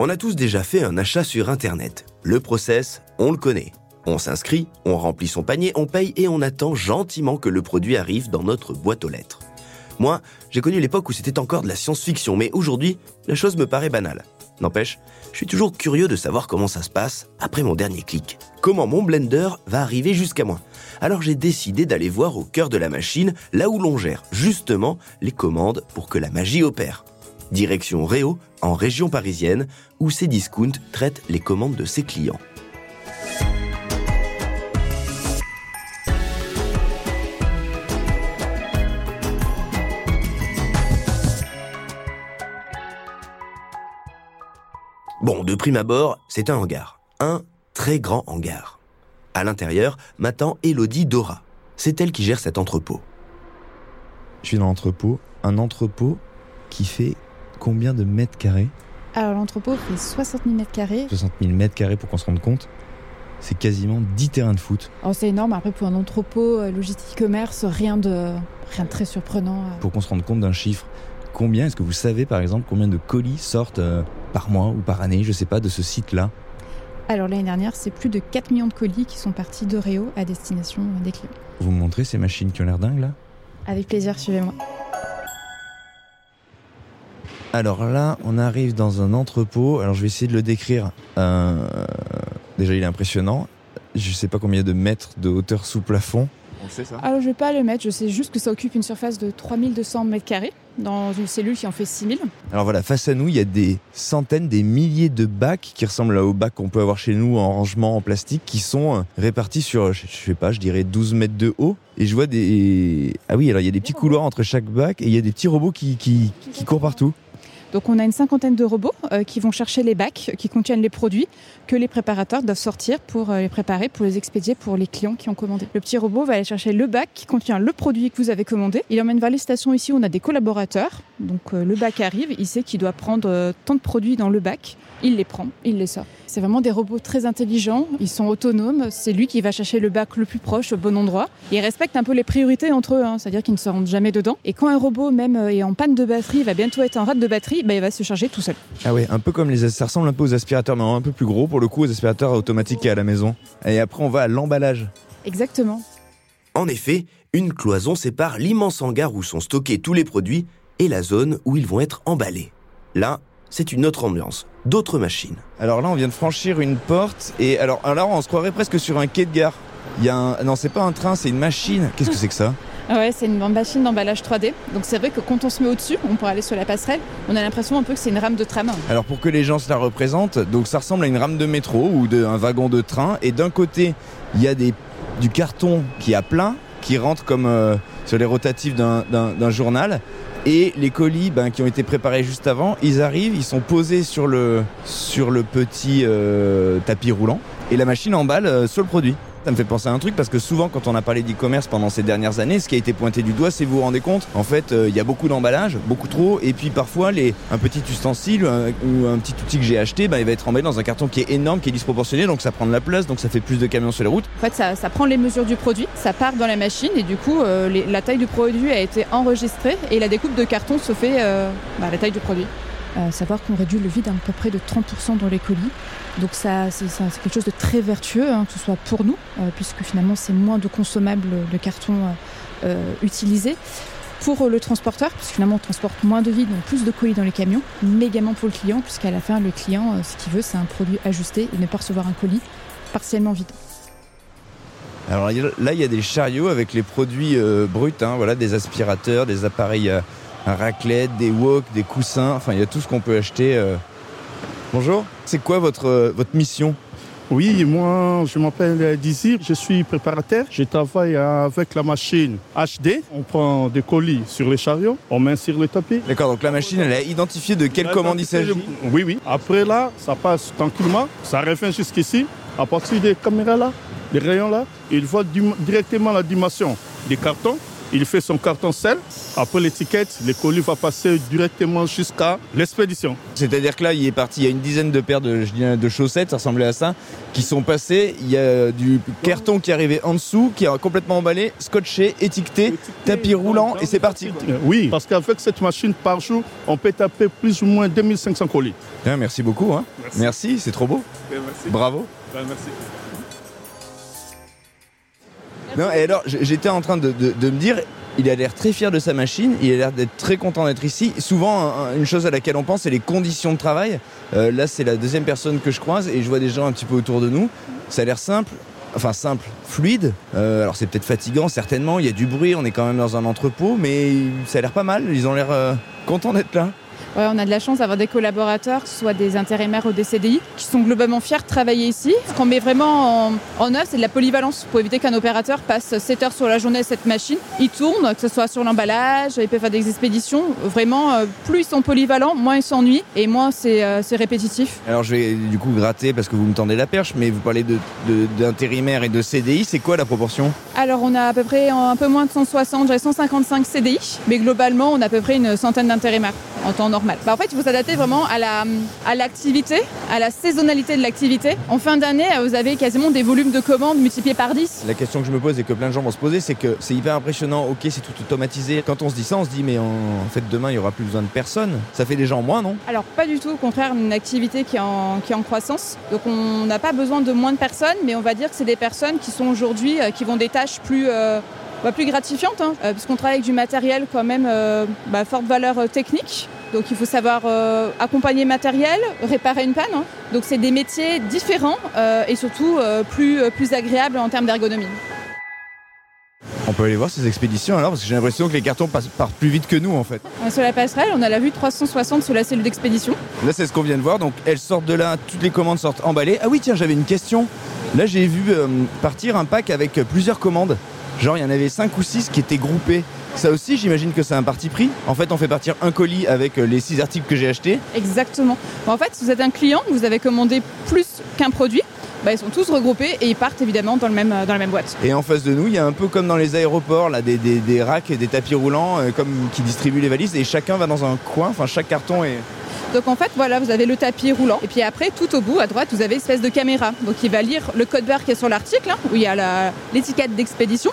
On a tous déjà fait un achat sur Internet. Le process, on le connaît. On s'inscrit, on remplit son panier, on paye et on attend gentiment que le produit arrive dans notre boîte aux lettres. Moi, j'ai connu l'époque où c'était encore de la science-fiction, mais aujourd'hui, la chose me paraît banale. N'empêche, je suis toujours curieux de savoir comment ça se passe après mon dernier clic. Comment mon blender va arriver jusqu'à moi. Alors j'ai décidé d'aller voir au cœur de la machine, là où l'on gère justement les commandes pour que la magie opère. Direction Réau, en région parisienne, où Cdiscount traite les commandes de ses clients. Bon, de prime abord, c'est un hangar. Un très grand hangar. À l'intérieur m'attend Elodie Dora. C'est elle qui gère cet entrepôt. Je suis dans l'entrepôt. Un entrepôt qui fait combien de mètres carrés Alors l'entrepôt fait 60 000 mètres carrés. 60 000 mètres carrés pour qu'on se rende compte. C'est quasiment 10 terrains de foot. Alors c'est énorme. Après pour un entrepôt euh, logistique commerce, rien de rien de très surprenant. euh. Pour qu'on se rende compte d'un chiffre. Combien est-ce que vous savez par exemple combien de colis sortent euh, par mois ou par année, je sais pas, de ce site-là? Alors l'année dernière, c'est plus de 4 millions de colis qui sont partis de Réau à destination des clients. Vous me montrez ces machines qui ont l'air dingues là? Avec plaisir, suivez-moi. Alors là, on arrive dans un entrepôt. Alors je vais essayer de le décrire. Euh, Déjà, il est impressionnant. Je sais pas combien de mètres de hauteur sous plafond. On sait ça Alors je vais pas le mettre, je sais juste que ça occupe une surface de 3200 mètres carrés dans une cellule qui en fait 6000. Alors voilà, face à nous, il y a des centaines, des milliers de bacs qui ressemblent aux bacs qu'on peut avoir chez nous en rangement en plastique, qui sont euh, répartis sur, je je sais pas, je dirais 12 mètres de haut. Et je vois des... Ah oui, alors il y a des petits couloirs entre chaque bac et il y a des petits robots qui, qui, qui courent partout. Donc on a une cinquantaine de robots euh, qui vont chercher les bacs qui contiennent les produits que les préparateurs doivent sortir pour euh, les préparer, pour les expédier pour les clients qui ont commandé. Le petit robot va aller chercher le bac qui contient le produit que vous avez commandé. Il emmène vers les stations ici où on a des collaborateurs. Donc euh, le bac arrive, il sait qu'il doit prendre euh, tant de produits dans le bac. Il les prend, il les sort. C'est vraiment des robots très intelligents, ils sont autonomes, c'est lui qui va chercher le bac le plus proche au bon endroit. Ils respectent un peu les priorités entre eux, hein, c'est-à-dire qu'ils ne se rendent jamais dedans. Et quand un robot même euh, est en panne de batterie, il va bientôt être en rate de batterie, bah, il va se charger tout seul. Ah ouais, un peu comme les... Ça ressemble un peu aux aspirateurs, mais un peu plus gros pour le coup, aux aspirateurs automatiques qu'il y a à la maison. Et après, on va à l'emballage. Exactement. En effet, une cloison sépare l'immense hangar où sont stockés tous les produits et la zone où ils vont être emballés. Là, c'est une autre ambiance, d'autres machines. Alors là, on vient de franchir une porte et alors, alors on se croirait presque sur un quai de gare. Il y a un... Non, c'est pas un train, c'est une machine. Qu'est-ce que c'est que ça? Ouais, c'est une machine d'emballage 3D. Donc c'est vrai que quand on se met au-dessus, on pourrait aller sur la passerelle, on a l'impression un peu que c'est une rame de tram. Alors pour que les gens se la représentent, donc ça ressemble à une rame de métro ou de, un wagon de train. Et d'un côté, il y a des, du carton qui a plein, qui rentre comme euh, sur les rotatifs d'un- d'un d'un journal. Et les colis ben, qui ont été préparés juste avant, ils arrivent, ils sont posés sur le, sur le petit euh, tapis roulant. Et la machine emballe euh, sur le produit. Ça me fait penser à un truc parce que souvent quand on a parlé d'e-commerce pendant ces dernières années, ce qui a été pointé du doigt, c'est vous vous rendez compte, en fait, euh, il y a beaucoup d'emballage, beaucoup trop, et puis parfois un petit ustensile euh, ou un petit outil que j'ai acheté, ben, il va être emballé dans un carton qui est énorme, qui est disproportionné, donc ça prend de la place, donc ça fait plus de camions sur les routes. En fait, ça, prend les mesures du produit, ça part dans la machine et du coup, euh, la taille du produit a été enregistrée et la découpe de carton se fait bah, la taille du produit. Savoir qu'on réduit le vide à peu près de 30% dans les colis. Donc ça, c'est quelque chose de très vertueux, hein, que ce soit pour nous, euh, puisque finalement c'est moins de consommables de carton euh, utilisé. Pour euh, le transporteur, puisque finalement on transporte moins de vide, donc plus de colis dans les camions, mais également pour le client, puisqu'à la fin le client, ce qu'il veut, c'est un produit ajusté et ne pas recevoir un colis partiellement vide. Alors là, il y a des chariots avec les produits bruts, hein, voilà, des aspirateurs, des appareils à raclette, des wok, des coussins, enfin il y a tout ce qu'on peut acheter. euh. Bonjour, c'est quoi votre, euh, votre mission? Oui, moi, je m'appelle Dizir, je suis préparateur. Je travaille avec la machine HD. On prend des colis sur les chariots, on met sur le tapis. D'accord, donc la machine, elle a identifié de quelle commande il s'agit? Oui, oui. Après là, ça passe tranquillement, ça revient jusqu'ici. À partir des caméras là, des rayons là, il voit directement la dimension des cartons il fait son carton sel. Après l'étiquette, le colis va passer directement jusqu'à l'expédition. C'est-à-dire que là, il est parti, il y a une dizaine de paires de, chaussettes, ça ressemblait à ça, qui sont passées. Il y a du carton qui est arrivé en dessous, qui est complètement emballé, scotché, étiqueté, tapis roulant, et c'est parti. Euh, Oui, parce qu'avec cette machine par jour, on peut taper plus ou moins 2500 colis. Bien, merci beaucoup. hein. Merci. C'est trop beau. Merci. Bravo. merci. Non, et alors, j'étais en train de, me dire, il a l'air très fier de sa machine, il a l'air d'être très content d'être ici. Souvent, un- une chose à laquelle on pense, c'est les conditions de travail. Euh, là, c'est la deuxième personne que je croise et je vois des gens un petit peu autour de nous. Ça a l'air simple, enfin simple, fluide. Euh, alors, c'est peut-être fatigant, certainement. Il y a du bruit, on est quand même dans un entrepôt, mais ça a l'air pas mal. Ils ont l'air euh, contents d'être là. Ouais, on a de la chance d'avoir des collaborateurs, soit des intérimaires ou des CDI, qui sont globalement fiers de travailler ici. Ce qu'on met vraiment en, en œuvre, c'est de la polyvalence pour éviter qu'un opérateur passe 7 heures sur la journée à cette machine. Il tourne, que ce soit sur l'emballage, il peut faire des expéditions. Vraiment, euh, plus ils sont polyvalents, moins ils s'ennuient et moins c'est euh, c'est répétitif. Alors, je vais du coup gratter parce que vous me tendez la perche, mais vous parlez de- de- d'intérimaires et de CDI. C'est quoi la proportion? Alors on a à peu près un peu moins de 160, j'avais 155 CDI, mais globalement on a à peu près une centaine d'intérimaires en temps normal. Bah, en fait il faut s'adapter vraiment à la à l'activité, à la saisonnalité de l'activité. En fin d'année vous avez quasiment des volumes de commandes multipliés par 10. La question que je me pose et que plein de gens vont se poser, c'est que c'est hyper impressionnant. Ok, c'est tout automatisé. Quand on se dit ça, on se dit mais en, en fait demain il y aura plus besoin de personne. Ça fait déjà en moins, non? Alors pas du tout, au contraire une activité qui est en, qui est en croissance. Donc on n'a pas besoin de moins de personnes, mais on va dire que c'est des personnes qui sont aujourd'hui, euh, qui vont des tâches plus... euh, bah, plus gratifiantes, hein, euh, puisqu'on travaille avec du matériel quand même bah, forte valeur technique. Donc il faut savoir euh, accompagner matériel, réparer une panne. hein. Donc c'est des métiers différents euh, et surtout euh, plus, euh, plus agréables en termes d'ergonomie. On peut aller voir ces expéditions alors parce que j'ai l'impression que les cartons passent, partent plus vite que nous en fait. Sur la passerelle, on a la vue 360 sur la cellule d'expédition. Là c'est ce qu'on vient de voir. Donc elles sortent de là, toutes les commandes sortent emballées. Ah oui tiens j'avais une question. Là j'ai vu partir un pack avec plusieurs commandes. Genre il y en avait 5 ou 6 qui étaient groupés. Ça aussi j'imagine que c'est un parti pris. En fait on fait partir un colis avec euh, les 6 articles que j'ai achetés. Exactement. En fait, si vous êtes un client, vous avez commandé plus qu'un produit, bah, ils sont tous regroupés et ils partent évidemment dans, le même, dans la même boîte. Et en face de nous, il y a un peu comme dans les aéroports, là, des, des, des racks et des tapis roulants, euh, comme qui distribuent les valises, et chacun va dans un coin. Enfin, chaque carton est. Donc en fait, voilà, vous avez le tapis roulant. Et puis après, tout au bout, à droite, vous avez une espèce de caméra. Donc il va lire le code barre qui est sur l'article, hein, où il y a l'étiquette d'expédition.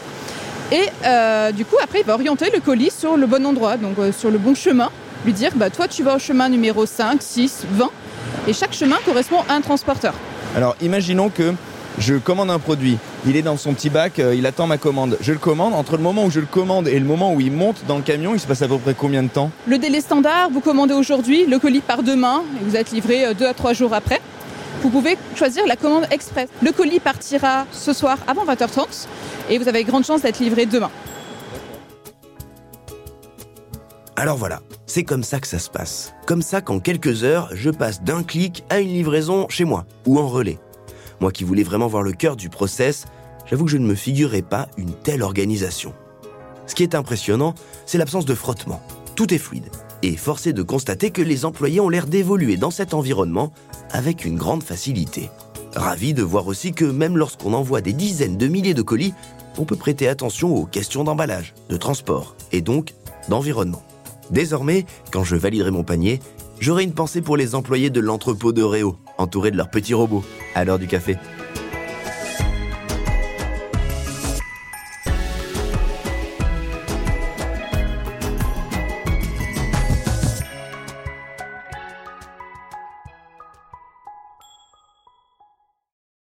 Et euh, du coup, après, il va orienter le colis sur le bon endroit, donc euh, sur le bon chemin. Lui dire, bah, toi, tu vas au chemin numéro 5, 6, 20. Et chaque chemin correspond à un transporteur. Alors, imaginons que je commande un produit. Il est dans son petit bac, euh, il attend ma commande. Je le commande. Entre le moment où je le commande et le moment où il monte dans le camion, il se passe à peu près combien de temps? Le délai standard, vous commandez aujourd'hui, le colis part demain et vous êtes livré euh, deux à trois jours après. Vous pouvez choisir la commande express. Le colis partira ce soir avant 20h30 et vous avez grande chance d'être livré demain. Alors voilà, c'est comme ça que ça se passe. Comme ça qu'en quelques heures, je passe d'un clic à une livraison chez moi ou en relais. Moi qui voulais vraiment voir le cœur du process, j'avoue que je ne me figurais pas une telle organisation. Ce qui est impressionnant, c'est l'absence de frottement. Tout est fluide. Et force est de constater que les employés ont l'air d'évoluer dans cet environnement avec une grande facilité. Ravi de voir aussi que même lorsqu'on envoie des dizaines de milliers de colis, on peut prêter attention aux questions d'emballage, de transport et donc d'environnement. Désormais, quand je validerai mon panier, j'aurai une pensée pour les employés de l'entrepôt de Réo, entourés de leurs petits robots, à l'heure du café.